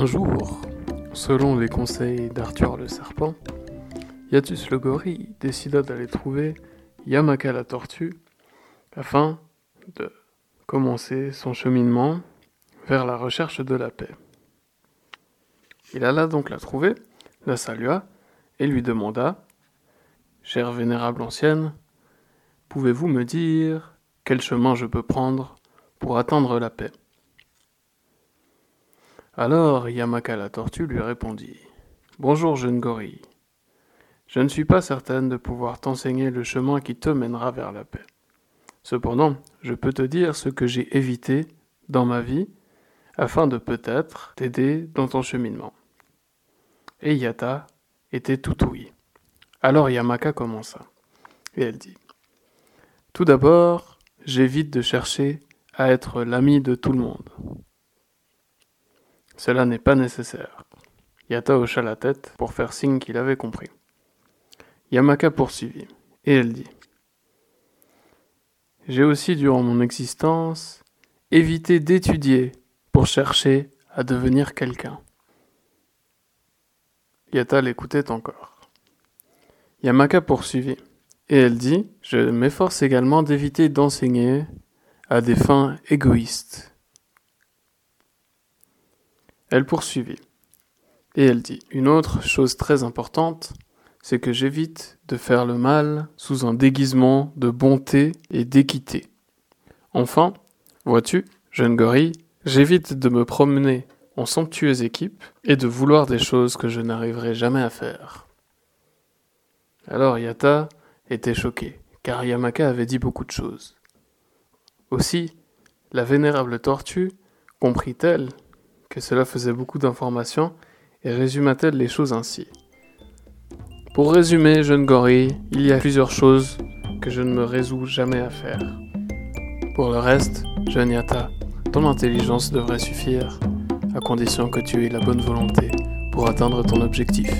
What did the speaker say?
Un jour, selon les conseils d'Arthur le serpent, Yatus le gorille décida d'aller trouver Yamaka la tortue afin de commencer son cheminement vers la recherche de la paix. Il alla donc la trouver, la salua et lui demanda Chère vénérable ancienne, pouvez-vous me dire quel chemin je peux prendre pour atteindre la paix? Alors Yamaka la tortue lui répondit Bonjour, jeune gorille. Je ne suis pas certaine de pouvoir t'enseigner le chemin qui te mènera vers la paix. Cependant, je peux te dire ce que j'ai évité dans ma vie afin de peut-être t'aider dans ton cheminement. Et Yata était tout ouïe. Alors Yamaka commença. Et elle dit Tout d'abord, j'évite de chercher à être l'ami de tout le monde. Cela n'est pas nécessaire. Yata hocha la tête pour faire signe qu'il avait compris. Yamaka poursuivit, et elle dit J'ai aussi, durant mon existence, évité d'étudier pour chercher à devenir quelqu'un. Yata l'écoutait encore. Yamaka poursuivit, et elle dit Je m'efforce également d'éviter d'enseigner à des fins égoïstes elle poursuivit. Et elle dit Une autre chose très importante, c'est que j'évite de faire le mal sous un déguisement de bonté et d'équité. Enfin, vois-tu, jeune gorille, j'évite de me promener en somptueuse équipe et de vouloir des choses que je n'arriverai jamais à faire. Alors Yata était choqué, car Yamaka avait dit beaucoup de choses. Aussi, la vénérable tortue comprit-elle que cela faisait beaucoup d'informations et résuma-t-elle les choses ainsi. Pour résumer, jeune gorille, il y a plusieurs choses que je ne me résous jamais à faire. Pour le reste, jeune Yata, ton intelligence devrait suffire, à condition que tu aies la bonne volonté pour atteindre ton objectif.